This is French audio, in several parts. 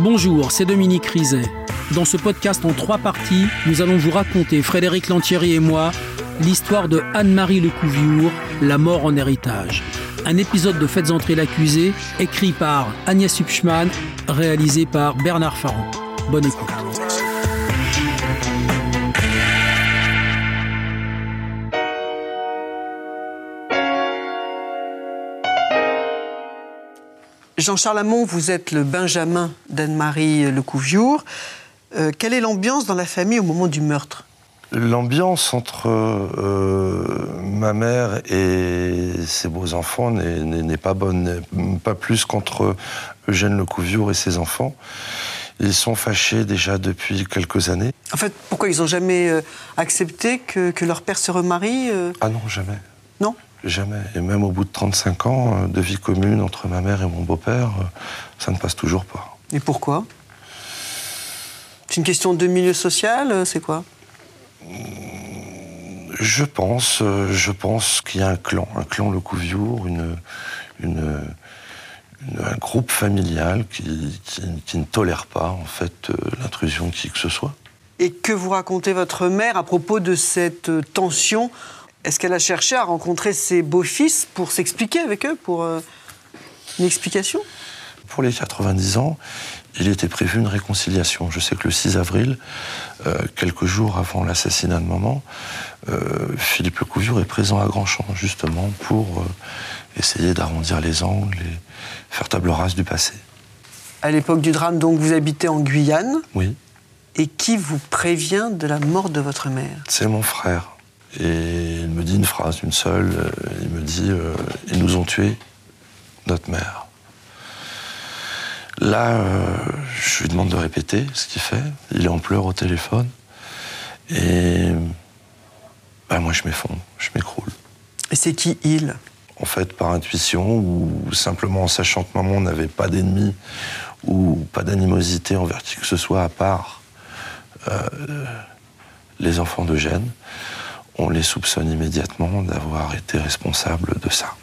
Bonjour, c'est Dominique Rizet. Dans ce podcast en trois parties, nous allons vous raconter, Frédéric Lantieri et moi, l'histoire de Anne-Marie Lecouviour, La mort en héritage. Un épisode de Faites entrer l'accusé, écrit par Agnès Hupschmann, réalisé par Bernard Farron. Bonne écoute. Jean-Charles vous êtes le Benjamin d'Anne-Marie Lecouviour. Euh, quelle est l'ambiance dans la famille au moment du meurtre? L'ambiance entre euh, ma mère et ses beaux enfants n'est pas bonne, pas plus qu'entre Eugène Lecouviour et ses enfants. Ils sont fâchés déjà depuis quelques années. En fait, pourquoi ils n'ont jamais euh, accepté que, que, leur père se remarie Ah non, jamais. Non? Jamais. Et même au bout de 35 ans euh, de vie commune entre ma mère et mon beau-père, euh, ça ne passe toujours pas. Et pourquoi? C'est une question de milieu social, euh, c'est quoi? Je pense, je pense qu'il y a un clan, un clan Le Couviour, une, une, un groupe familial qui, qui, ne tolère pas en fait l'intrusion de qui que ce soit. Et que vous racontez votre mère à propos de cette tension est-ce qu'elle a cherché à rencontrer ses beaux-fils pour s'expliquer avec eux, pour euh, une explication? Pour les 90 ans, il était prévu une réconciliation. Je sais que le 6 avril, euh, quelques jours avant l'assassinat de maman, euh, Philippe Lecouvure est présent à Grandchamp, justement, pour essayer d'arrondir les angles et faire table rase du passé. À l'époque du drame, donc, vous habitez en Guyane Oui. Et qui vous prévient de la mort de votre mère? C'est mon frère. Et il me dit une phrase, une seule. Euh, il me dit euh, Ils nous ont tués, notre mère. Là, euh, je lui demande de répéter ce qu'il fait. Il est en pleurs au téléphone. Et bah, moi, je m'effondre, je m'écroule. Et c'est qui il? En fait, par intuition ou simplement en sachant que maman n'avait pas d'ennemis ou pas d'animosité envers qui que ce soit à part les enfants de Gênes on les soupçonne immédiatement d'avoir été responsables de ça.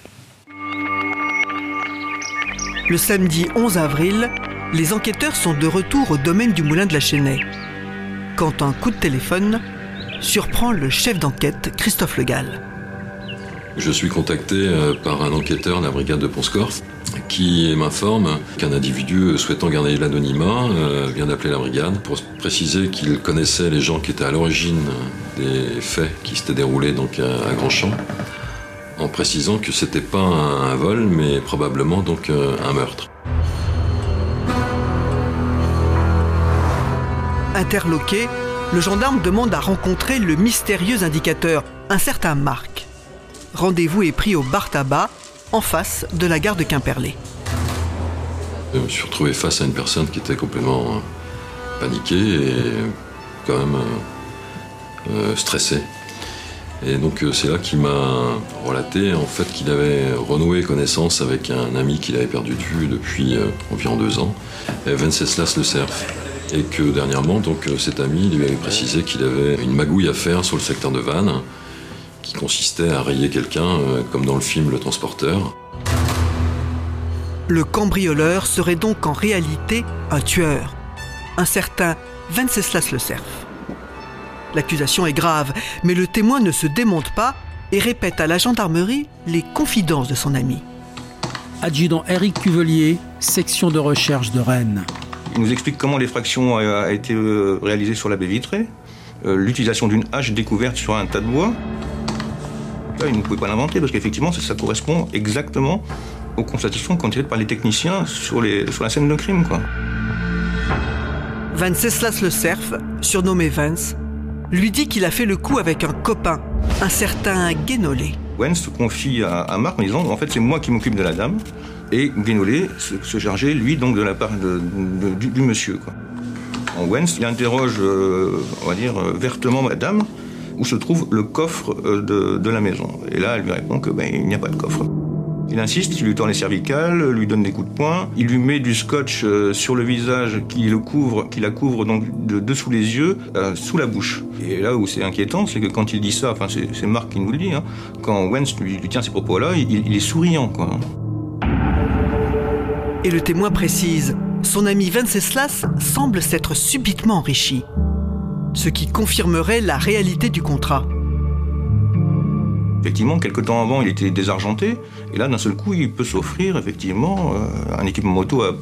Le samedi 11 avril, les enquêteurs sont de retour au domaine du moulin de la Chênaie. Quand un coup de téléphone surprend le chef d'enquête, Christophe Legal. Je suis contacté euh, par un enquêteur de la brigade de Ponscorf qui m'informe qu'un individu souhaitant garder l'anonymat euh, vient d'appeler la brigade pour préciser qu'il connaissait les gens qui étaient à l'origine des faits qui s'étaient déroulés donc à, Grandchamp, en précisant que c'était pas un, vol, mais probablement donc euh, un meurtre. Interloqué, le gendarme demande à rencontrer le mystérieux indicateur, un certain Marc. Rendez-vous est pris au bar tabac en face de la gare de Quimperlé. Je me suis retrouvé face à une personne qui était complètement euh, paniquée et quand même euh, euh, stressée. Et donc c'est là qu'il m'a relaté en fait qu'il avait renoué connaissance avec un ami qu'il avait perdu de vue depuis environ deux ans, Venceslas Le Cerf. Et que dernièrement, cet ami lui avait précisé qu'il avait une magouille à faire sur le secteur de Vannes qui consistait à rayer quelqu'un, euh, comme dans le film Le Transporteur. Le cambrioleur serait donc en réalité un tueur, un certain Venceslas Le Cerf. L'accusation est grave, mais le témoin ne se démonte pas et répète à la gendarmerie les confidences de son ami. Adjudant Eric Cuvelier, section de recherche de Rennes. Il nous explique comment l'effraction a été euh, réalisée sur la baie vitrée, euh, l'utilisation d'une hache découverte sur un tas de bois, il ne pouvait pas l'inventer parce qu'effectivement, ça, correspond exactement aux constatations qu'ont tirées par les techniciens sur, les, sur la scène de crime. Quoi. Venceslas le Cerf, surnommé Vance, lui dit qu'il a fait le coup avec un copain, un certain Guénolé. Wens se confie à, Marc en disant En fait, c'est moi qui m'occupe de la dame. Et Guénolé se, chargeait, lui, donc de la part du, monsieur. Quoi. En Wens, il interroge, euh, on va dire, euh, vertement madame où se trouve le coffre euh, de, la maison. Et là, elle lui répond que ben, il n'y a pas de coffre. Il insiste, il lui tend les cervicales, lui donne des coups de poing, il lui met du scotch euh, sur le visage qui le couvre, qui la couvre donc de dessous les yeux, euh, sous la bouche. Et là où c'est inquiétant, c'est que quand il dit ça, enfin c'est Marc qui nous le dit, hein, quand Wentz lui, tient ces propos-là, il, il, est souriant. Quoi. Et le témoin précise, son ami Venceslas semble s'être subitement enrichi, ce qui confirmerait la réalité du contrat. Effectivement, quelques temps avant, il était désargenté, et là, d'un seul coup, il peut s'offrir effectivement euh, un équipement moto à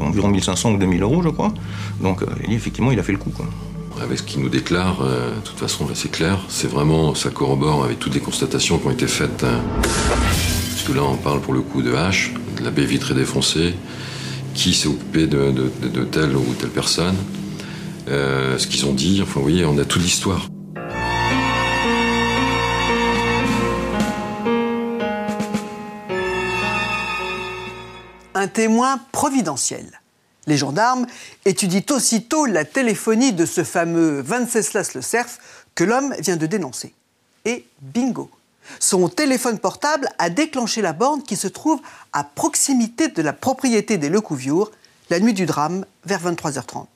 environ 1500 ou 2000 euros, je crois. Donc, euh, effectivement, il a fait le coup. Avec ce qu'il nous déclare, euh, de toute façon, c'est clair. C'est vraiment, ça corrobore avec toutes les constatations qui ont été faites. Hein. Parce que là, on parle pour le coup de H, de la baie vitrée défoncée, qui s'est occupé de, telle ou telle personne, euh, ce qu'ils ont dit. Enfin, vous on a toute l'histoire. Un témoin providentiel. Les gendarmes étudient aussitôt la téléphonie de ce fameux Venceslas le Cerf que l'homme vient de dénoncer. Et bingo Son téléphone portable a déclenché la borne qui se trouve à proximité de la propriété des Lecouviour la nuit du drame vers 23h30.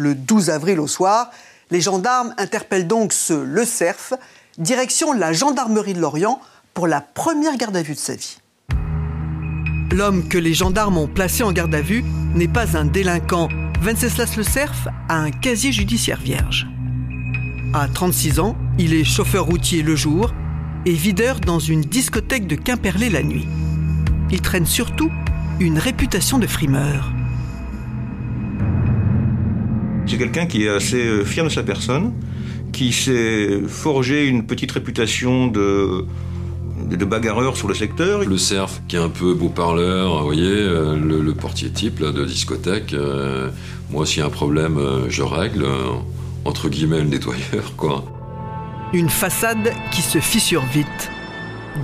Le 12 avril au soir, les gendarmes interpellent donc ce Le Cerf, direction la gendarmerie de Lorient pour la première garde à vue de sa vie. L'homme que les gendarmes ont placé en garde à vue n'est pas un délinquant. Venceslas Le Cerf a un casier judiciaire vierge. À 36 ans, il est chauffeur routier le jour et videur dans une discothèque de Quimperlé la nuit. Il traîne surtout une réputation de frimeur. C'est quelqu'un qui est assez euh, fier de sa personne, qui s'est forgé une petite réputation de, de bagarreurs sur le secteur. Le cerf qui est un peu beau parleur, vous voyez, euh, le, portier type de discothèque. Euh, moi, s'il y a un problème, euh, je règle, entre guillemets, le nettoyeur, quoi. Une façade qui se fissure vite.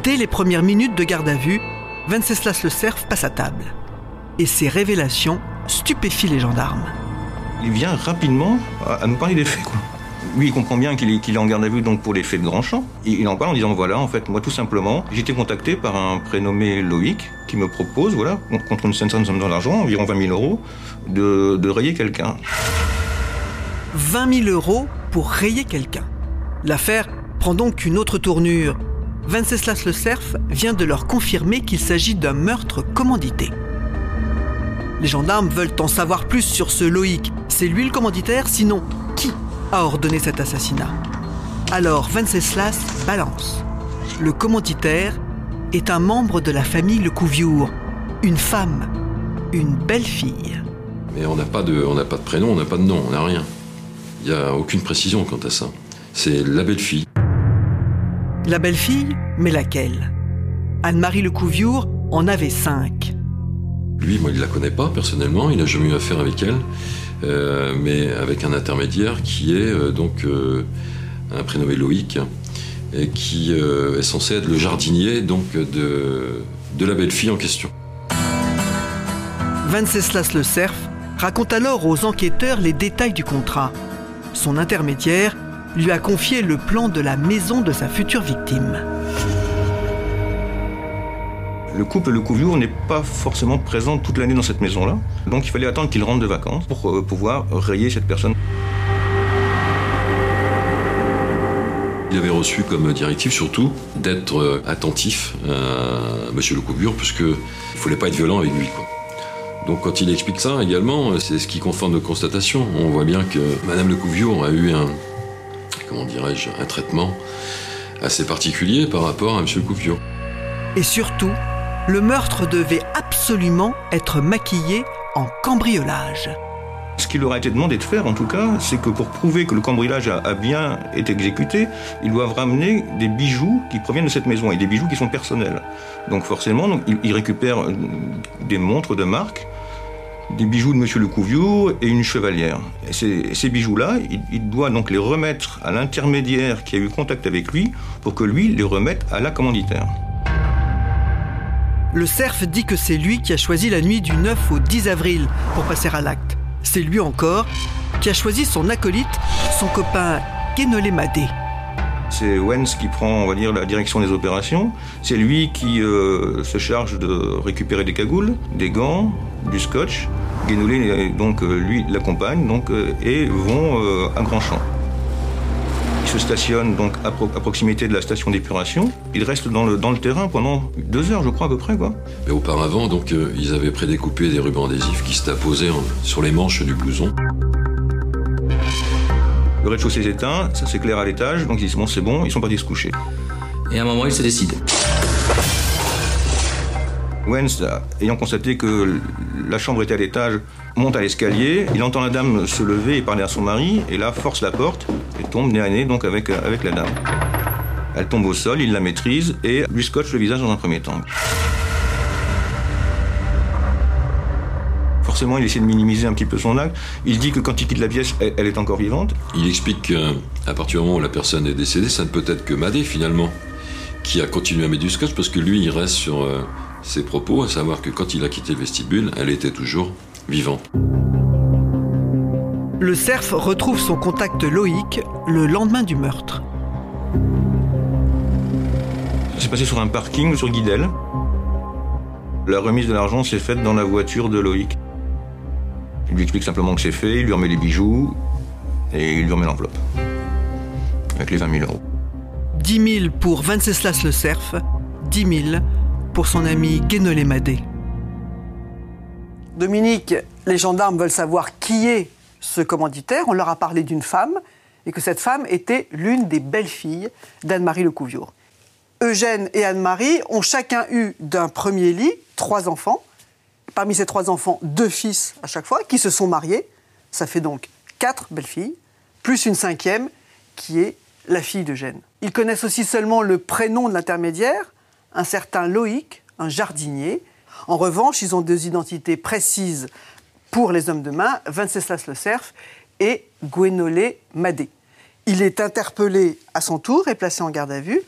Dès les premières minutes de garde à vue, Venceslas le cerf passe à table. Et ses révélations stupéfient les gendarmes. Il vient rapidement à nous parler des faits. Lui, il comprend bien qu'il est, en garde à vue pour les faits de grand champ. Il, en parle en disant voilà, en fait, moi tout simplement, j'ai été contacté par un prénommé Loïc qui me propose, voilà, contre une certaine somme d'argent, environ 20 000 euros, de, rayer quelqu'un. 20 000 euros pour rayer quelqu'un. L'affaire prend donc une autre tournure. Venceslas Le Cerf vient de leur confirmer qu'il s'agit d'un meurtre commandité. Les gendarmes veulent en savoir plus sur ce Loïc. C'est lui le commanditaire, sinon qui a ordonné cet assassinat? Alors Venceslas balance. Le commanditaire est un membre de la famille Le Couviour, une femme, une belle fille. Mais on n'a pas de, on n'a pas de prénom, on n'a pas de nom, on n'a rien. Il n'y a aucune précision quant à ça. C'est la belle fille. La belle fille, mais laquelle? Anne-Marie Le Couviour en avait cinq. Lui, moi, il la connaît pas personnellement, il n'a jamais eu affaire avec elle. Euh, mais avec un intermédiaire qui est euh, donc euh, un prénommé Loïc, et qui est censé être le jardinier donc de, de la belle fille en question. Venceslas Le Cerf raconte alors aux enquêteurs les détails du contrat. Son intermédiaire lui a confié le plan de la maison de sa future victime le couple Le Couviou n'est pas forcément présent toute l'année dans cette maison-là. Donc il fallait attendre qu'il rentre de vacances pour euh, pouvoir rayer cette personne. Il avait reçu comme directive surtout d'être euh, attentif à M. Le puisqu'il ne fallait pas être violent avec lui. Donc quand il explique ça également, c'est ce qui conforme nos constatations. On voit bien que Mme Le a eu un, comment dirais-je, un traitement assez particulier par rapport à M. Le Et surtout, le meurtre devait absolument être maquillé en cambriolage. Ce qu'il leur a été demandé de faire, en tout cas, c'est que pour prouver que le cambriolage a, bien été exécuté, ils doivent ramener des bijoux qui proviennent de cette maison et des bijoux qui sont personnels. Donc forcément, ils, récupèrent euh, des montres de marque, des bijoux de Monsieur Le Couviou et une chevalière. Ces, bijoux-là, il, doit donc les remettre à l'intermédiaire qui a eu contact avec lui pour que lui les remette à la commanditaire. Le cerf dit que c'est lui qui a choisi la nuit du 9 au 10 avril pour passer à l'acte. C'est lui encore qui a choisi son acolyte, son copain Guénolé Madé. C'est Wens qui prend, on va la direction des opérations. C'est lui qui euh, se charge de récupérer des cagoules, des gants, du scotch. Guénolé, donc, euh, lui, l'accompagne donc, euh, et vont à Grand Champ. Ils se stationne donc à, proximité de la station d'épuration. Il reste dans le, dans le terrain pendant deux heures, je crois, à peu près. Quoi. Mais auparavant, donc, euh, ils avaient prédécoupé des rubans adhésifs qui se apposés sur les manches du blouson. Le rez-de-chaussée est éteint, ça s'éclaire à l'étage, donc ils disent bon, c'est bon, ils sont partis se coucher. Et à un moment, ils se décident. Wens, ayant constaté que la chambre était à l'étage, monte à l'escalier. Il entend la dame se lever et parler à son mari, et là force la porte et tombe nez à nez avec, avec la dame. Elle tombe au sol, il la maîtrise et lui scotche le visage dans un premier temps. Forcément, il essaie de minimiser un petit peu son acte. Il dit que quand il quitte la pièce, elle, est encore vivante. Il explique qu'à partir du moment où la personne est décédée, ça ne peut être que Madé finalement, qui a continué à mettre du scotch parce que lui, il reste sur. Euh, ses propos, à savoir que quand il a quitté le vestibule, elle était toujours vivante. Le cerf retrouve son contact Loïc le lendemain du meurtre. Ça s'est passé sur un parking sur Guidel. La remise de l'argent s'est faite dans la voiture de Loïc. Il lui explique simplement que c'est fait, il lui remet les bijoux et il lui remet l'enveloppe. Avec les 20 000 euros. 10 000 pour Venceslas le cerf, 10 000 pour son ami Guénolé Madé. Dominique, les gendarmes veulent savoir qui est ce commanditaire. On leur a parlé d'une femme et que cette femme était l'une des belles-filles d'Anne-Marie Lecouviour. Eugène et Anne-Marie ont chacun eu d'un premier lit trois enfants. Parmi ces trois enfants, deux fils à chaque fois, qui se sont mariés. Ça fait donc quatre belles-filles, plus une cinquième qui est la fille d'Eugène. Ils connaissent aussi seulement le prénom de l'intermédiaire, un certain Loïc, un jardinier. En revanche, ils ont deux identités précises pour les hommes de main, Venceslas Le Cerf et Gwenolé Madé. Il est interpellé à son tour et placé en garde à vue.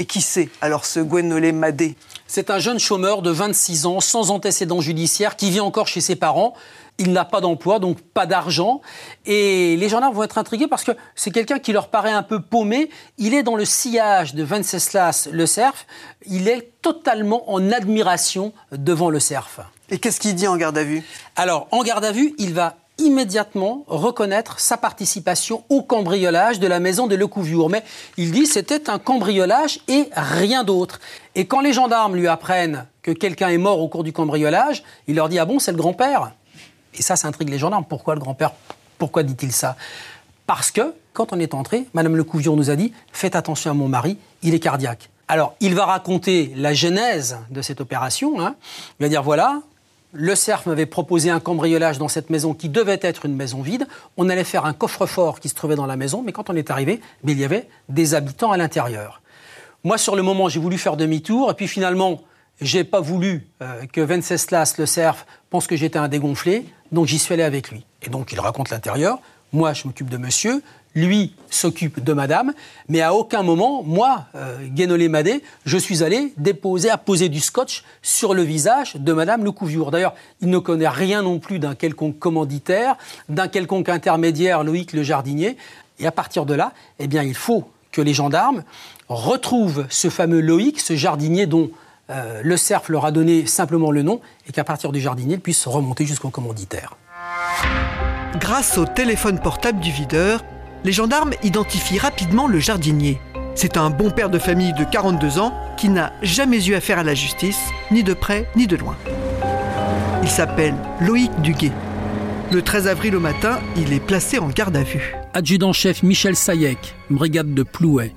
Et qui c'est alors ce Gwenolé Madé? C'est un jeune chômeur de 26 ans, sans antécédent judiciaire, qui vit encore chez ses parents il n'a pas d'emploi, donc pas d'argent. Et les gendarmes vont être intrigués parce que c'est quelqu'un qui leur paraît un peu paumé. Il est dans le sillage de Venceslas le cerf. Il est totalement en admiration devant le cerf. Et qu'est-ce qu'il dit en garde à vue? Alors, en garde à vue, il va immédiatement reconnaître sa participation au cambriolage de la maison de Lecouviour. Mais il dit c'était un cambriolage et rien d'autre. Et quand les gendarmes lui apprennent que quelqu'un est mort au cours du cambriolage, il leur dit Ah bon, c'est le grand-père? Et ça, ça intrigue les gendarmes. Pourquoi le grand-père? Pourquoi dit-il ça? Parce que, quand on est entré, Madame Lecouvion nous a dit Faites attention à mon mari, il est cardiaque. Alors, il va raconter la genèse de cette opération. Hein. Il va dire voilà, le cerf m'avait proposé un cambriolage dans cette maison qui devait être une maison vide. On allait faire un coffre-fort qui se trouvait dans la maison, mais quand on est arrivé, il y avait des habitants à l'intérieur. Moi, sur le moment, j'ai voulu faire demi-tour, et puis finalement, j'ai pas voulu euh, que Venceslas le cerf pense que j'étais un dégonflé, donc j'y suis allé avec lui. Et donc il raconte l'intérieur. Moi, je m'occupe de monsieur. Lui s'occupe de madame. Mais à aucun moment, moi, euh, Guénolé Madé, je suis allé déposer, apposer du scotch sur le visage de madame Lecouviour. D'ailleurs, il ne connaît rien non plus d'un quelconque commanditaire, d'un quelconque intermédiaire, Loïc le jardinier. Et à partir de là, eh bien, il faut que les gendarmes retrouvent ce fameux Loïc, ce jardinier dont euh, le cerf leur a donné simplement le nom et qu'à partir du jardinier, ils puissent remonter jusqu'au commanditaire. Grâce au téléphone portable du videur, les gendarmes identifient rapidement le jardinier. C'est un bon père de famille de 42 ans qui n'a jamais eu affaire à la justice, ni de près ni de loin. Il s'appelle Loïc Duguet. Le 13 avril au matin, il est placé en garde à vue. Adjudant-chef Michel Sayek, brigade de Plouet.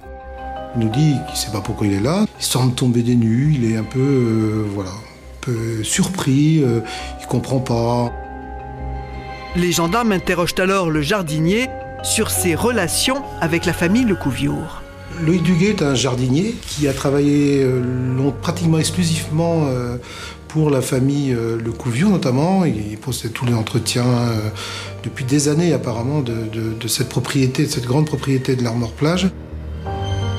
Il nous dit qu'il ne sait pas pourquoi il est là. Il semble tomber des nues, il est un peu, euh, voilà, un peu surpris, euh, il ne comprend pas. Les gendarmes interrogent alors le jardinier sur ses relations avec la famille Lecouviour. Loïc Duguet est un jardinier qui a travaillé euh, pratiquement exclusivement pour la famille Lecouviour notamment. Il possède tous les entretiens depuis des années apparemment de, de cette propriété, de cette grande propriété de l'Armor Plage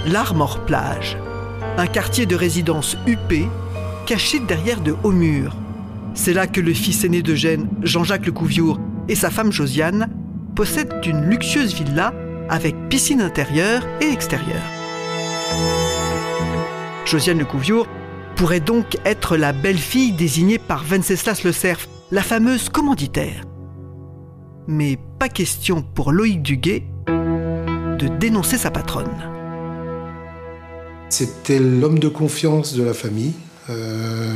l'Armor Plage, un quartier de résidence huppé, caché derrière de hauts murs. C'est là que le fils aîné d'Eugène, Jean-Jacques Lecouviour, et sa femme Josiane possèdent une luxueuse villa avec piscine intérieure et extérieure. Josiane Lecouviour pourrait donc être la belle-fille désignée par Venceslas le Cerf, la fameuse commanditaire. Mais pas question pour Loïc Duguet de dénoncer sa patronne. C'était l'homme de confiance de la famille. Euh,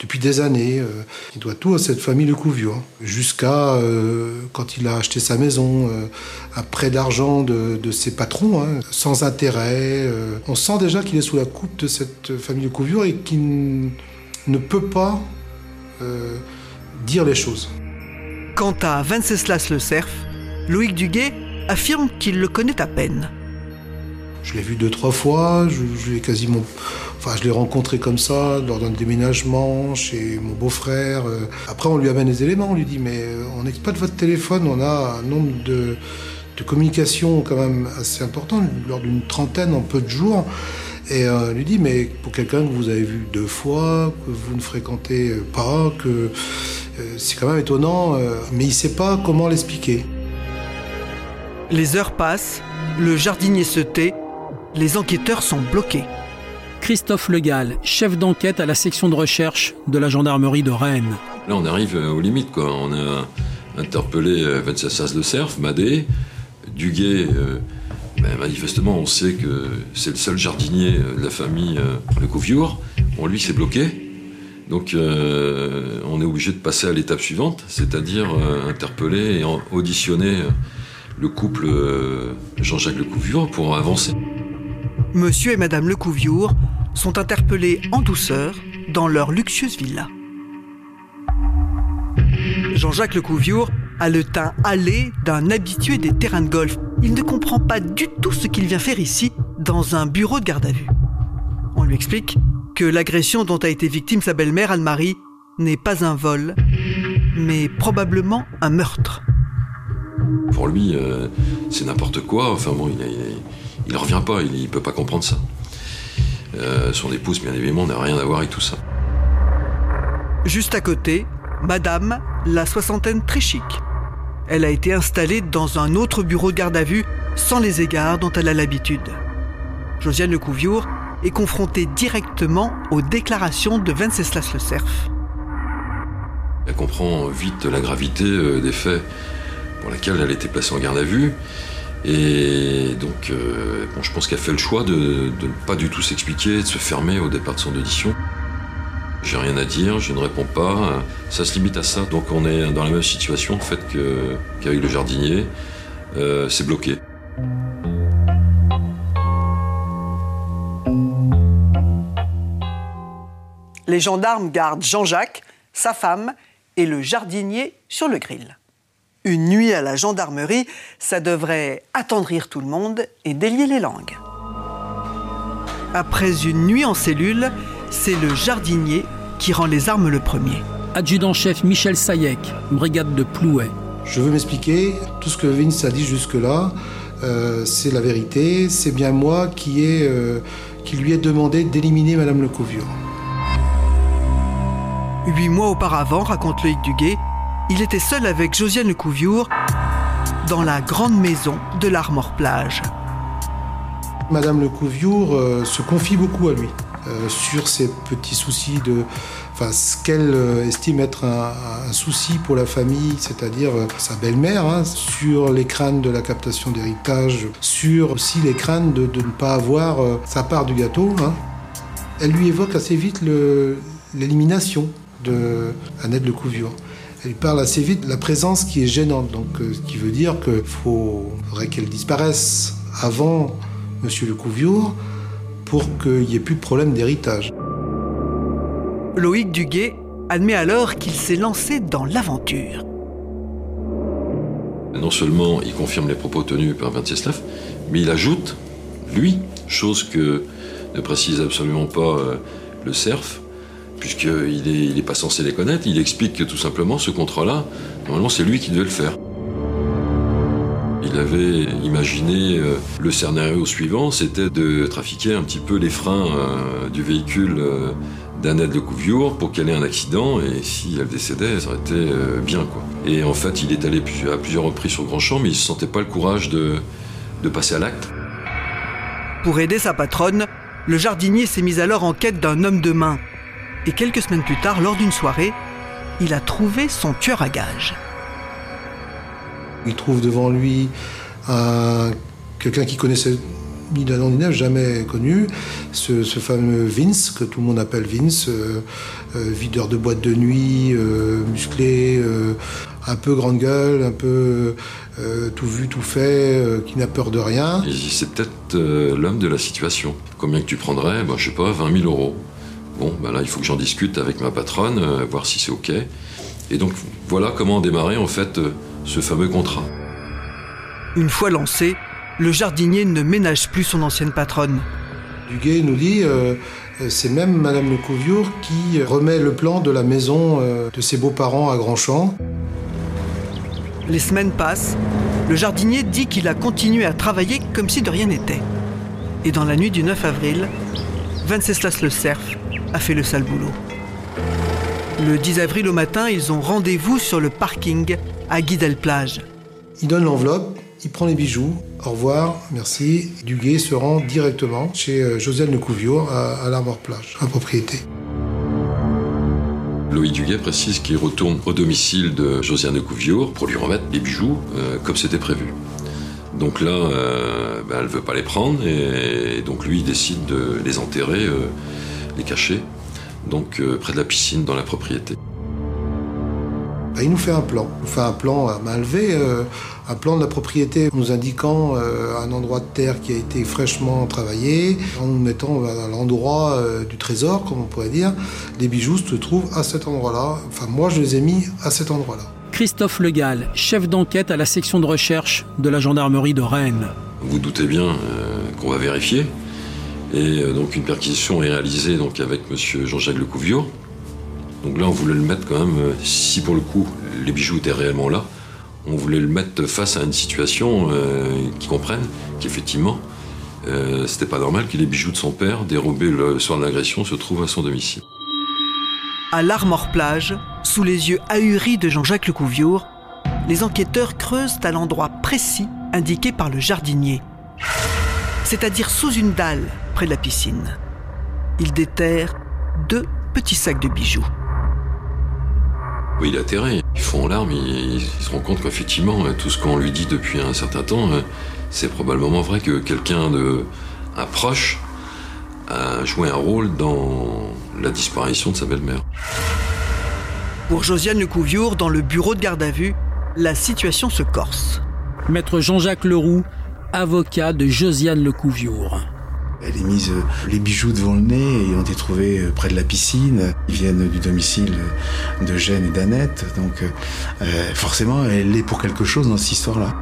depuis des années, euh, il doit tout à cette famille Le Couvieux, hein. jusqu'à euh, quand il a acheté sa maison, un prêt d'argent de, ses patrons, hein, sans intérêt. on sent déjà qu'il est sous la coupe de cette famille Le Couvieux et qu'il ne peut pas dire les choses. Quant à Venceslas Le Cerf, Loïc Duguet affirme qu'il le connaît à peine. Je l'ai vu deux, trois fois, je, l'ai. Enfin, je l'ai rencontré comme ça, lors d'un déménagement, chez mon beau-frère. Euh. Après, on lui amène des éléments, on lui dit Mais euh, on exploite votre téléphone, on a un nombre de, de communications quand même assez important, lors d'une trentaine en peu de jours. Et euh, on lui dit Mais pour quelqu'un que vous avez vu deux fois, que vous ne fréquentez pas, que c'est quand même étonnant, mais il ne sait pas comment l'expliquer. Les heures passent, le jardinier se tait les enquêteurs sont bloqués. Christophe Legal, chef d'enquête à la section de recherche de la gendarmerie de Rennes. Là, on arrive aux limites. Quoi. On a interpellé euh, Venceslas de Cerf, Madé, Duguay. Euh, ben, manifestement, on sait que c'est le seul jardinier euh, de la famille Le Couviour. Bon, lui, c'est bloqué. Donc, on est obligé de passer à l'étape suivante, c'est-à-dire interpeller et auditionner le couple Jean-Jacques Le Couviour pour avancer. Monsieur et Madame Lecouviour sont interpellés en douceur dans leur luxueuse villa. Jean-Jacques Lecouviour a le teint hâlé d'un habitué des terrains de golf. Il ne comprend pas du tout ce qu'il vient faire ici, dans un bureau de garde à vue. On lui explique que l'agression dont a été victime sa belle-mère Anne-Marie n'est pas un vol, mais probablement un meurtre. Pour lui, euh, c'est n'importe quoi. Enfin bon, il, il ne revient pas, il ne peut pas comprendre ça. Euh, son épouse, bien évidemment, n'a rien à voir avec tout ça. Juste à côté, Madame, la soixantaine très chic. Elle a été installée dans un autre bureau de garde à vue sans les égards dont elle a l'habitude. Josiane Lecouviour est confrontée directement aux déclarations de Venceslas Le Cerf. Elle comprend vite la gravité euh, des faits pour lesquels elle a été placée en garde à vue et donc, euh, je pense qu'elle fait le choix de, ne pas du tout s'expliquer, de se fermer au départ de son audition. J'ai rien à dire, je ne réponds pas. Ça se limite à ça. Donc on est dans la même situation en fait qu'avec le jardinier. Euh, c'est bloqué. Les gendarmes gardent Jean-Jacques, sa femme et le jardinier sur le grill. Une nuit à la gendarmerie, ça devrait attendrir tout le monde et délier les langues. Après une nuit en cellule, c'est le jardinier qui rend les armes le premier. Adjudant-chef Michel Sayek, brigade de Plouet. Je veux m'expliquer, tout ce que Vince a dit jusque-là, euh, c'est la vérité, c'est bien moi qui, ai, euh, qui lui ai demandé d'éliminer Madame Lecouvure. Huit mois auparavant, raconte Loïc Duguet, il était seul avec Josiane Lecouviour dans la grande maison de l'Armor Plage. Madame Lecouviour euh, se confie beaucoup à lui euh, sur ses petits soucis de. Enfin, ce qu'elle euh, estime être un, souci pour la famille, c'est-à-dire sa belle-mère, hein, sur les crânes de la captation d'héritage, sur aussi les crânes de, ne pas avoir sa part du gâteau. Hein. Elle lui évoque assez vite l'élimination de Annette Lecouviour. Elle parle assez vite de la présence qui est gênante, donc euh, ce qui veut dire qu'il faudrait qu'elle disparaisse avant Monsieur le Couviour pour qu'il n'y ait plus de problème d'héritage. Loïc Duguet admet alors qu'il s'est lancé dans l'aventure. Non seulement il confirme les propos tenus par Venceslas, mais il ajoute, lui, chose que ne précise absolument pas euh, le CERF, puisqu'il n'est pas censé les connaître. Il explique que tout simplement, ce contrat-là, normalement, c'est lui qui devait le faire. Il avait imaginé euh, le scénario suivant, c'était de trafiquer un petit peu les freins euh, du véhicule euh, d'Annette de Couviour pour qu'elle ait un accident et si elle décédait, ça aurait été bien. Quoi. Et en fait, il est allé à plusieurs reprises sur Grand Champ, mais il ne sentait pas le courage de passer à l'acte. Pour aider sa patronne, le jardinier s'est mis alors en quête d'un homme de main et quelques semaines plus tard, lors d'une soirée, il a trouvé son tueur à gages. Il trouve devant lui un quelqu'un qui connaissait ni d'un ni neuf, jamais connu, ce, fameux Vince, que tout le monde appelle Vince, euh, euh, videur de boîte de nuit, euh, musclé, un peu grande gueule, un peu tout vu, tout fait, qui n'a peur de rien. C'est peut-être l'homme de la situation. Combien que tu prendrais? Ben, Je sais pas, 20 000 euros. Bon, ben là, il faut que j'en discute avec ma patronne, voir si c'est OK. Et donc, voilà comment démarrer en fait ce fameux contrat. Une fois lancé, le jardinier ne ménage plus son ancienne patronne. Duguay nous dit euh, c'est même Madame Le Couviour qui remet le plan de la maison euh, de ses beaux-parents à Grandchamp. Les semaines passent. Le jardinier dit qu'il a continué à travailler comme si de rien n'était. Et dans la nuit du 9 avril, Venceslas le Cerf a fait le sale boulot. Le 10 avril au matin, ils ont rendez-vous sur le parking à Guidel-Plage. Il donne l'enveloppe il prend les bijoux. Au revoir, merci. Duguay se rend directement chez euh, Josiane Lecouviour à, à l'Armor Plage, à propriété. Loïc Duguay précise qu'il retourne au domicile de Josiane Couviour pour lui remettre les bijoux euh, comme c'était prévu. Donc là, euh, ben, elle ne veut pas les prendre et, donc lui il décide de les enterrer, les cacher, donc près de la piscine dans la propriété. Ben, il nous fait un plan. Il fait un plan à main levée, euh, un plan de la propriété nous indiquant euh, un endroit de terre qui a été fraîchement travaillé, en nous mettant à l'endroit euh, du trésor, comme on pourrait dire. Les bijoux se trouvent à cet endroit-là. Enfin, moi, je les ai mis à cet endroit-là. Christophe Legal, chef d'enquête à la section de recherche de la gendarmerie de Rennes. Vous doutez bien qu'on va vérifier. Et donc une perquisition est réalisée donc, avec M. Jean-Jacques Lecouviour, donc là, on voulait le mettre quand même, euh, si pour le coup, les bijoux étaient réellement là, on voulait le mettre face à une situation euh, qui comprenne qu'effectivement, euh, c'était pas normal que les bijoux de son père, dérobés le soir de l'agression, se trouvent à son domicile. À l'Armor Plage, sous les yeux ahuris de Jean-Jacques Lecouviour, les enquêteurs creusent à l'endroit précis indiqué par le jardinier, c'est-à-dire sous une dalle près de la piscine. Ils déterrent deux petits sacs de bijoux. Oui, il est atterré. Ils font larmes, ils, se rendent compte qu'effectivement, euh, tout ce qu'on lui dit depuis un certain temps, euh, c'est probablement vrai que quelqu'un de un proche a joué un rôle dans la disparition de sa belle-mère. Pour Josiane Lecouviour, dans le bureau de garde à vue, la situation se corse. Maître Jean-Jacques Leroux, avocat de Josiane Lecouviour. Elle est mise euh, les bijoux devant le nez et ont été trouvés euh, près de la piscine. Ils viennent du domicile de Jeanne et d'Annette. Donc euh, forcément, elle est pour quelque chose dans cette histoire-là.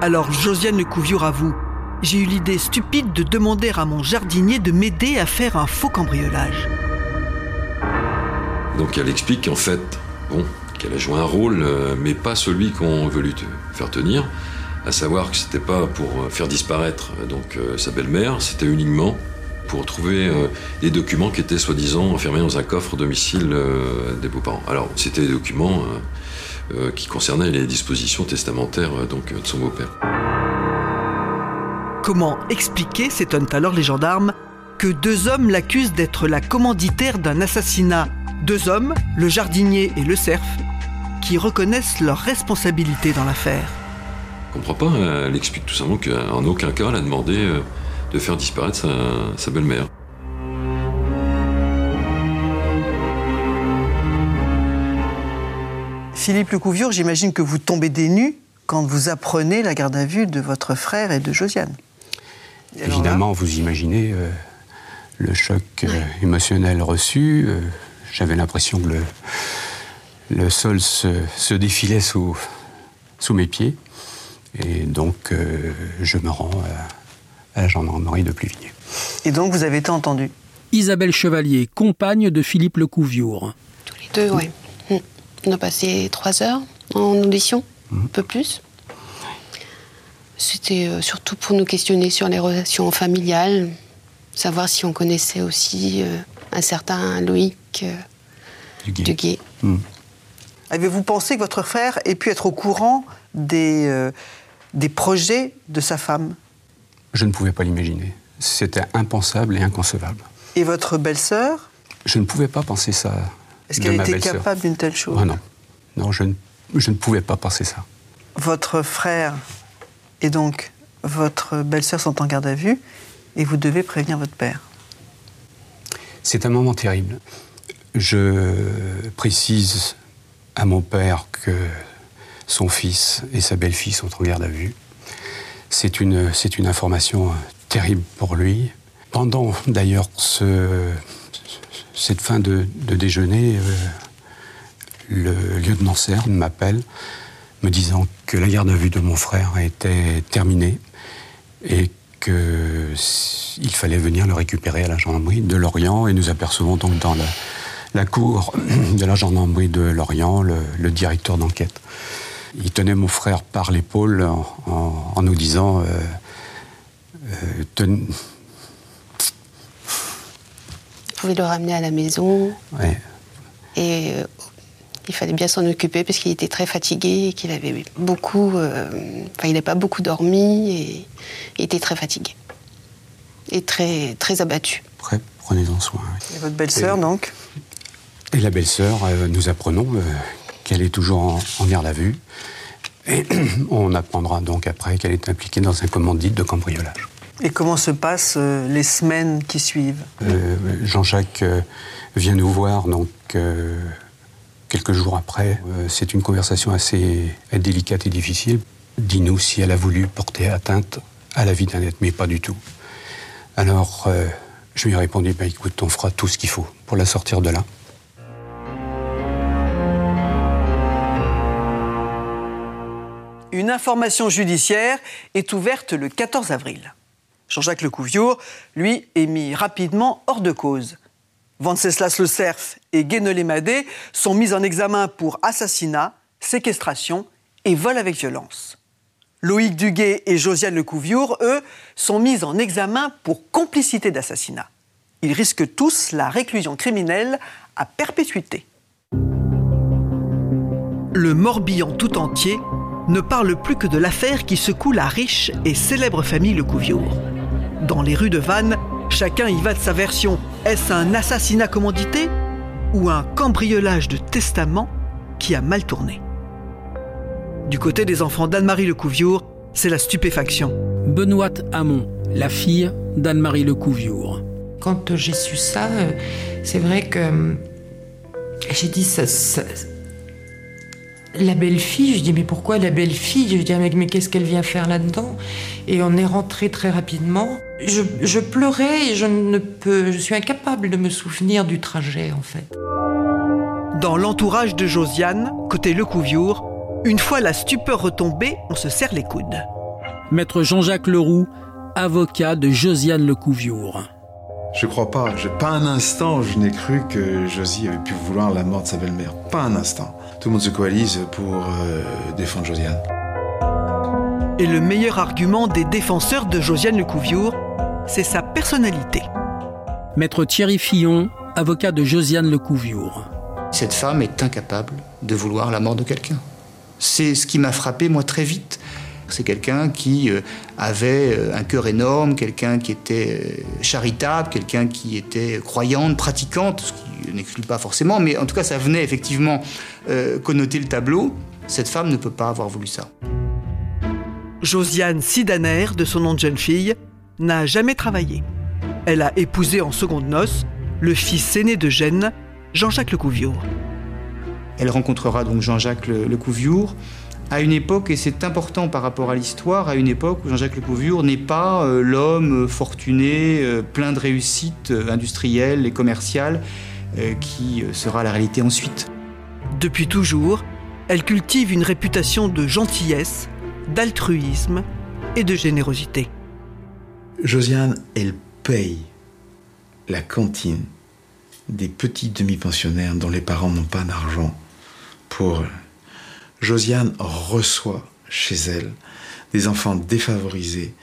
Alors Josiane Lecouviour avoue j'ai eu l'idée stupide de demander à mon jardinier de m'aider à faire un faux cambriolage. Donc elle explique qu'en fait, bon, qu'elle a joué un rôle, mais pas celui qu'on veut lui faire tenir à savoir que c'était pas pour euh, faire disparaître euh, donc euh, sa belle-mère, c'était uniquement pour trouver des documents qui étaient soi-disant enfermés dans un coffre au domicile des beaux-parents. Alors, c'était des documents qui concernaient les dispositions testamentaires donc, de son beau-père. Comment expliquer, s'étonnent alors les gendarmes, que deux hommes l'accusent d'être la commanditaire d'un assassinat? Deux hommes, le jardinier et le cerf, qui reconnaissent leur responsabilité dans l'affaire. Je comprends pas. Elle explique tout simplement qu'en aucun cas elle a demandé euh, de faire disparaître sa, belle-mère. Philippe Lecouvure, j'imagine que vous tombez des nues quand vous apprenez la garde à vue de votre frère et de Josiane. Évidemment, vous imaginez euh, le choc euh, émotionnel reçu. J'avais l'impression que le, le sol se, se défilait sous, sous mes pieds. Et donc, euh, je me rends à, la gendarmerie de Pluvigné. Et donc, vous avez été entendu Isabelle Chevalier, compagne de Philippe Lecouviour. Tous les deux, oui. On a passé trois heures en audition, un peu plus. C'était euh, surtout pour nous questionner sur les relations familiales, savoir si on connaissait aussi euh, un certain Loïc Duguay. Mm. Avez-vous pensé que votre frère ait pu être au courant des, des projets de sa femme? Je ne pouvais pas l'imaginer. C'était impensable et inconcevable. Et votre belle-sœur? Je ne pouvais pas penser ça. Est-ce qu'elle était capable d'une telle chose? Ah Non, non je, ne, je ne pouvais pas penser ça. Votre frère est donc votre belle-sœur sont en garde à vue et vous devez prévenir votre père. C'est un moment terrible. Je précise à mon père que son fils et sa belle-fille sont en garde à vue. C'est une, c'est une information terrible pour lui. Pendant d'ailleurs ce, cette fin de, déjeuner, euh, le lieutenant Serre m'appelle me disant que la garde à vue de mon frère était terminée et qu'il fallait venir le récupérer à la gendarmerie de Lorient. Et nous apercevons donc dans la, cour de la gendarmerie de Lorient le, directeur d'enquête. Il tenait mon frère par l'épaule en, nous disant euh, euh, Vous pouvez le ramener à la maison. Ouais. Et euh, il fallait bien s'en occuper parce qu'il était très fatigué et qu'il avait beaucoup. Euh, enfin, il n'a pas beaucoup dormi et il était très fatigué. Et très, très abattu. Prenez-en soin. Et votre belle-sœur, donc? Et la belle-sœur, euh, nous apprenons euh, qu'elle est toujours en, garde à vue. Et on apprendra donc après qu'elle est impliquée dans un commandite de cambriolage. Et comment se passent les semaines qui suivent? Jean-Jacques vient nous voir donc Quelques jours après, euh, c'est une conversation assez délicate et difficile. Dis-nous si elle a voulu porter atteinte à la vie d'Annette, mais pas du tout. Alors, euh, je lui ai répondu, bah, écoute, on fera tout ce qu'il faut pour la sortir de là. Une information judiciaire est ouverte le 14 avril. Jean-Jacques Lecouviour, lui, est mis rapidement hors de cause. Venceslas Le Cerf et Guénolé Madé sont mis en examen pour assassinat, séquestration et vol avec violence. Loïc Duguet et Josiane Lecouviour, eux, sont mis en examen pour complicité d'assassinat. Ils risquent tous la réclusion criminelle à perpétuité. Le Morbihan tout entier ne parle plus que de l'affaire qui secoue la riche et célèbre famille Lecouviour. Dans les rues de Vannes, Chacun y va de sa version. Est-ce un assassinat commandité ou un cambriolage de testament qui a mal tourné? Du côté des enfants d'Anne-Marie Lecouviour, c'est la stupéfaction. Benoît Hamon, la fille d'Anne-Marie Lecouviour. Quand j'ai su ça, euh, c'est vrai que euh, j'ai dit ça, la belle-fille, je dis mais pourquoi la belle-fille? Je dis mais, qu'est-ce qu'elle vient faire là-dedans? Et on est rentré très rapidement. Je, pleurais et je ne peux, je suis incapable de me souvenir du trajet en fait. Dans l'entourage de Josiane, côté Lecouviour, une fois la stupeur retombée, on se serre les coudes. Maître Jean-Jacques Leroux, avocat de Josiane Lecouviour. Je crois pas, pas un instant je n'ai cru que Josie avait pu vouloir la mort de sa belle-mère. Pas un instant. Tout le monde se coalise pour euh, défendre Josiane. Et le meilleur argument des défenseurs de Josiane Lecouviour, c'est sa personnalité. Maître Thierry Fillon, avocat de Josiane Lecouviour. Cette femme est incapable de vouloir la mort de quelqu'un. C'est ce qui m'a frappé, moi, très vite. C'est quelqu'un qui euh, avait euh, un cœur énorme, quelqu'un qui était charitable, quelqu'un qui était croyante, pratiquante, ce qui n'exclut pas forcément, mais en tout cas ça venait effectivement euh, connoter le tableau. Cette femme ne peut pas avoir voulu ça. Josiane Sidaner, de son nom de jeune fille, n'a jamais travaillé. Elle a épousé en seconde noces le fils aîné de Gênes, Jean-Jacques Lecouviour. Elle rencontrera donc Jean-Jacques Lecouviour à une époque, et c'est important par rapport à l'histoire, à une époque où Jean-Jacques Lecouvure n'est pas euh, l'homme fortuné, euh, plein de réussites euh, industrielles et commerciales, qui sera la réalité ensuite. Depuis toujours, elle cultive une réputation de gentillesse, d'altruisme et de générosité. Josiane, elle paye la cantine des petits demi-pensionnaires dont les parents n'ont pas d'argent pour Josiane reçoit chez elle des enfants défavorisés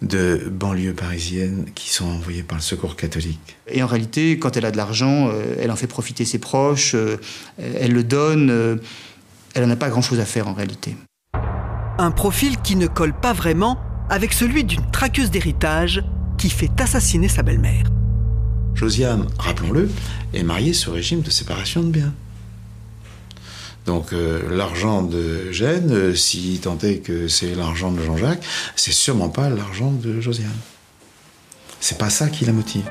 de banlieues parisiennes qui sont envoyés par le secours catholique. Et en réalité, quand elle a de l'argent, euh, elle en fait profiter ses proches, euh, elle le donne, euh, elle n'en a pas grand-chose à faire en réalité. Un profil qui ne colle pas vraiment avec celui d'une traqueuse d'héritage qui fait assassiner sa belle-mère. Josiane, rappelons-le, est mariée sous régime de séparation de biens. Donc euh, l'argent de Gênes, euh, si tant est que c'est l'argent de Jean-Jacques, c'est sûrement pas l'argent de Josiane. C'est pas ça qui la motive.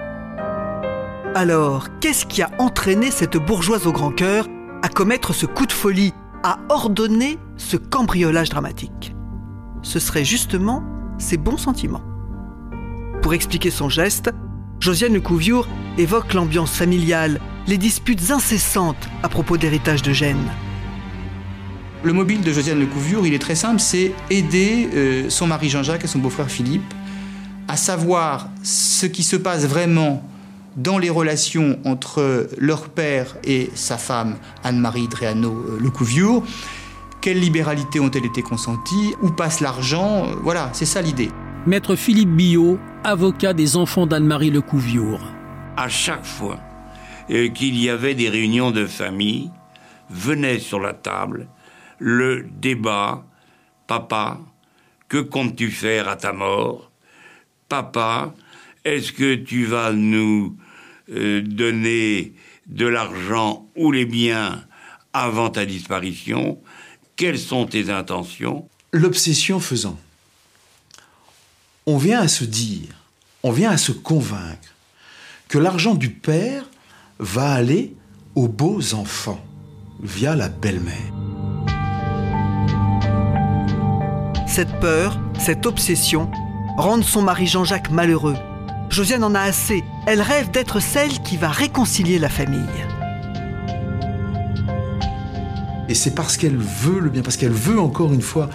Alors, qu'est-ce qui a entraîné cette bourgeoise au grand cœur à commettre ce coup de folie, à ordonner ce cambriolage dramatique? Ce serait justement ses bons sentiments. Pour expliquer son geste, Josiane Lecouviour évoque l'ambiance familiale, les disputes incessantes à propos d'héritage de Gênes. Le mobile de Josiane Lecouvure, il est très simple, c'est aider euh, son mari Jean-Jacques et son beau-frère Philippe à savoir ce qui se passe vraiment dans les relations entre leur père et sa femme Anne-Marie Dréano euh, Lecouvure. Quelles libéralités ont-elles été consenties? Où passe l'argent? Voilà, c'est ça l'idée. Maître Philippe Billot, avocat des enfants d'Anne-Marie Lecouvure. À chaque fois euh, qu'il y avait des réunions de famille, venait sur la table le débat Papa, que comptes-tu faire à ta mort? Papa, est-ce que tu vas nous euh, donner de l'argent ou les biens avant ta disparition? Quelles sont tes intentions? L'obsession faisant, on vient à se dire, on vient à se convaincre que l'argent du père va aller aux beaux enfants via la belle-mère. Cette peur, cette obsession, rendent son mari Jean-Jacques malheureux. Josiane en a assez. Elle rêve d'être celle qui va réconcilier la famille. Et c'est parce qu'elle veut le bien, parce qu'elle veut encore une fois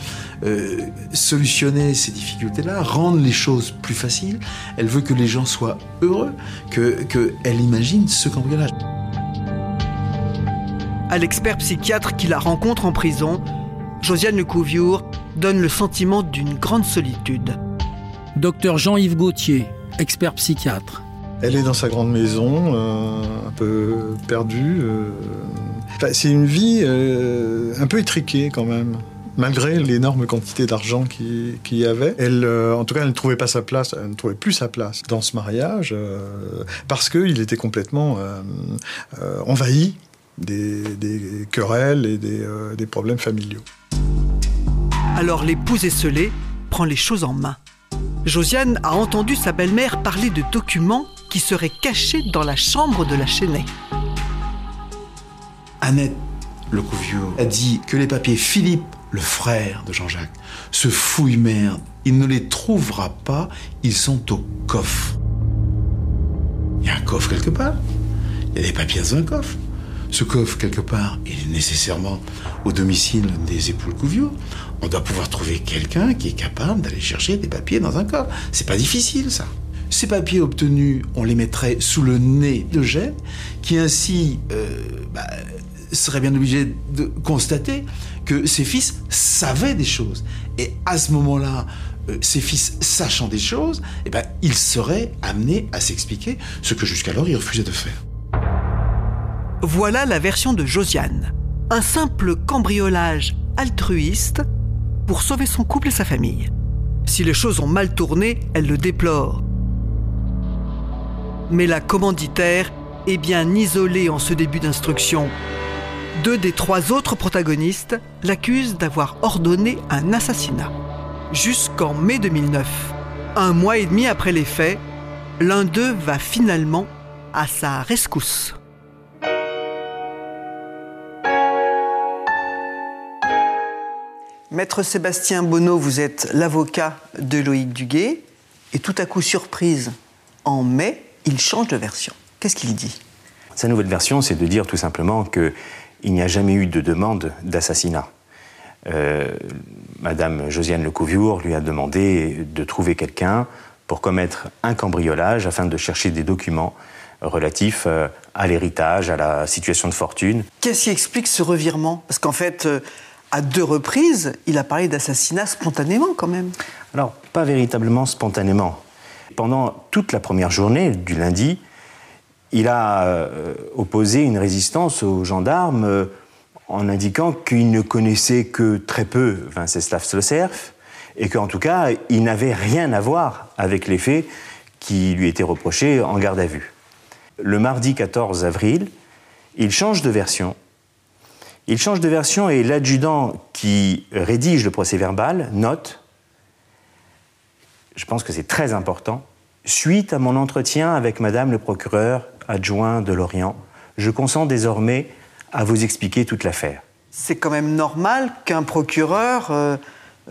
euh, solutionner ces difficultés-là, rendre les choses plus faciles. Elle veut que les gens soient heureux, qu'elle que imagine ce cambriolage. À l'expert psychiatre qui la rencontre en prison, Josiane Lecouviour donne le sentiment d'une grande solitude. Docteur Jean-Yves Gauthier, expert psychiatre. Elle est dans sa grande maison, euh, un peu perdue. Euh. c'est une vie euh, un peu étriquée quand même. Malgré l'énorme quantité d'argent qu'il y avait, elle, en tout cas, elle ne trouvait pas sa place, elle ne trouvait plus sa place dans ce mariage parce qu'il était complètement envahi des, querelles et des problèmes familiaux. Alors l'épouse esselée prend les choses en main. Josiane a entendu sa belle-mère parler de documents qui seraient cachés dans la chambre de la Chênaie. Annette Lecouvio a dit que les papiers Philippe, le frère de Jean-Jacques, se fouille merde. Il ne les trouvera pas, ils sont au coffre. Il y a un coffre quelque part. Il y a des papiers dans un coffre. Ce coffre, quelque part, il est nécessairement au domicile des époux Couvio. On doit pouvoir trouver quelqu'un qui est capable d'aller chercher des papiers dans un coffre. C'est pas difficile, ça. Ces papiers obtenus, on les mettrait sous le nez de Gênes, qui ainsi euh, bah, serait bien obligé de constater que ses fils savaient des choses. Et à ce moment-là, euh, ses fils sachant des choses, eh ben, il serait amené à s'expliquer ce que jusqu'alors il refusait de faire. Voilà la version de Josiane. Un simple cambriolage altruiste pour sauver son couple et sa famille. Si les choses ont mal tourné, elle le déplore. Mais la commanditaire est bien isolée en ce début d'instruction. Deux des trois autres protagonistes l'accusent d'avoir ordonné un assassinat. Jusqu'en mai 2009, un mois et demi après les faits, l'un d'eux va finalement à sa rescousse. Maître Sébastien Bonneau, vous êtes l'avocat de Loïc Duguet, et tout à coup, surprise, en mai, il change de version. Qu'est-ce qu'il dit? Sa nouvelle version, c'est de dire tout simplement qu'il n'y a jamais eu de demande d'assassinat. Euh, Madame Josiane Lecouviour lui a demandé de trouver quelqu'un pour commettre un cambriolage afin de chercher des documents relatifs euh, à l'héritage, à la situation de fortune. Qu'est-ce qui explique ce revirement? Parce qu'en fait, euh, à deux reprises, il a parlé d'assassinat spontanément quand même. Alors, pas véritablement spontanément. Pendant toute la première journée du lundi, il a euh, opposé une résistance aux gendarmes euh, en indiquant qu'il ne connaissait que très peu Vinceslav Slocerf et qu'en tout cas, il n'avait rien à voir avec les faits qui lui étaient reprochés en garde à vue. Le mardi 14 avril, il change de version Il change de version et l'adjudant qui rédige le procès verbal note, je pense que c'est très important, suite à mon entretien avec Madame le procureur adjoint de Lorient, je consens désormais à vous expliquer toute l'affaire. C'est quand même normal qu'un procureur euh,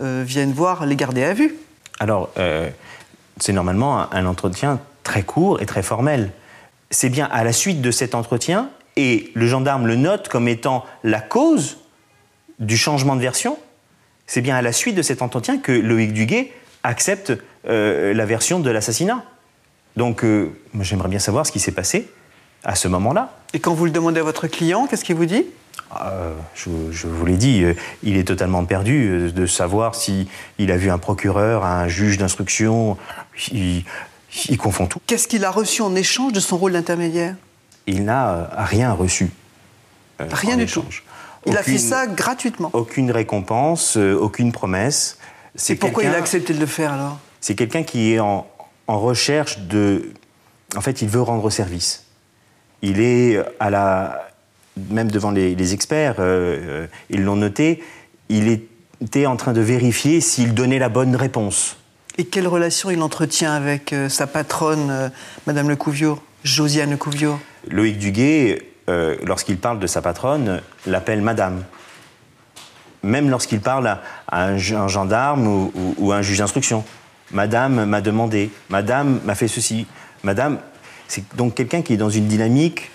euh, vienne voir les garder à vue. Alors, euh, c'est normalement un, un entretien très court et très formel. C'est bien à la suite de cet entretien, et le gendarme le note comme étant la cause du changement de version, c'est bien à la suite de cet entretien que Loïc Duguet accepte euh, la version de l'assassinat. Donc, euh, j'aimerais bien savoir ce qui s'est passé à ce moment-là. Et quand vous le demandez à votre client, qu'est-ce qu'il vous dit? Euh, je, je vous l'ai dit, euh, il est totalement perdu euh, de savoir si il a vu un procureur, un juge d'instruction. Il, il confond tout. Qu'est-ce qu'il a reçu en échange de son rôle d'intermédiaire? Il n'a euh, rien reçu. euh, Rien en du tout. Il a fait ça gratuitement. Aucune récompense, euh, aucune promesse. C'est pourquoi il a accepté de le faire alors? C'est quelqu'un qui est en, en recherche de. En fait, il veut rendre service. Il est à la. Même devant les, les experts, euh, ils l'ont noté, il était en train de vérifier s'il donnait la bonne réponse. Et quelle relation il entretient avec euh, sa patronne, euh, Madame Le Couviour, Josiane Le Couviour Loïc Duguet, euh, lorsqu'il parle de sa patronne, l'appelle Madame. Même lorsqu'il parle à, à un, ge- un gendarme ou, ou- ou un juge d'instruction. Madame m'a demandé, Madame m'a fait ceci. Madame, c'est donc quelqu'un qui est dans une dynamique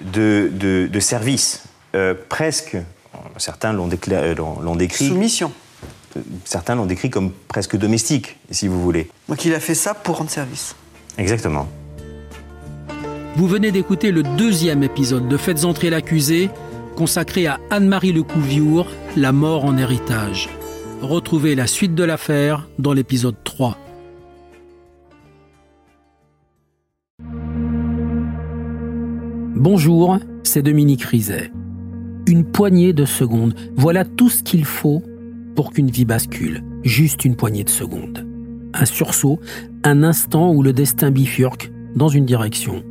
de, de- de service, euh, presque, certains euh, l'ont- l'ont décrit. Soumission. euh, Certains l'ont décrit comme presque domestique, si vous voulez. Donc il a fait ça pour rendre service. Exactement. Vous venez d'écouter le deuxième épisode de Faites entrer l'accusé, consacré à Anne-Marie Lecouviour, La mort en héritage. Retrouvez la suite de l'affaire dans l'épisode 3. Bonjour, c'est Dominique Rizet. Une poignée de secondes, voilà tout ce qu'il faut pour qu'une vie bascule. Juste une poignée de secondes. Un sursaut, un instant où le destin bifurque dans une direction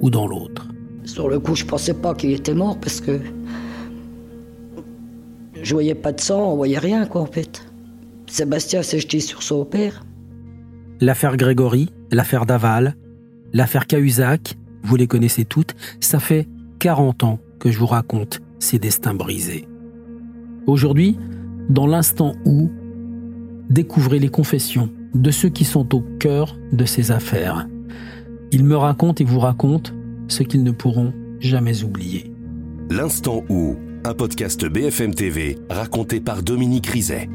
ou dans l'autre. Sur le coup, je pensais pas qu'il était mort parce que je voyais pas de sang, on voyait rien quoi en fait. Sébastien s'est jeté sur son père. L'affaire Grégory, l'affaire Daval, l'affaire Cahuzac, vous les connaissez toutes, ça fait 40 ans que je vous raconte ces destins brisés. Aujourd'hui, dans l'instant où, découvrez les confessions de ceux qui sont au cœur de ces affaires. Ils me racontent et vous racontent ce qu'ils ne pourront jamais oublier. L'instant où, un podcast BFM TV raconté par Dominique Rizet.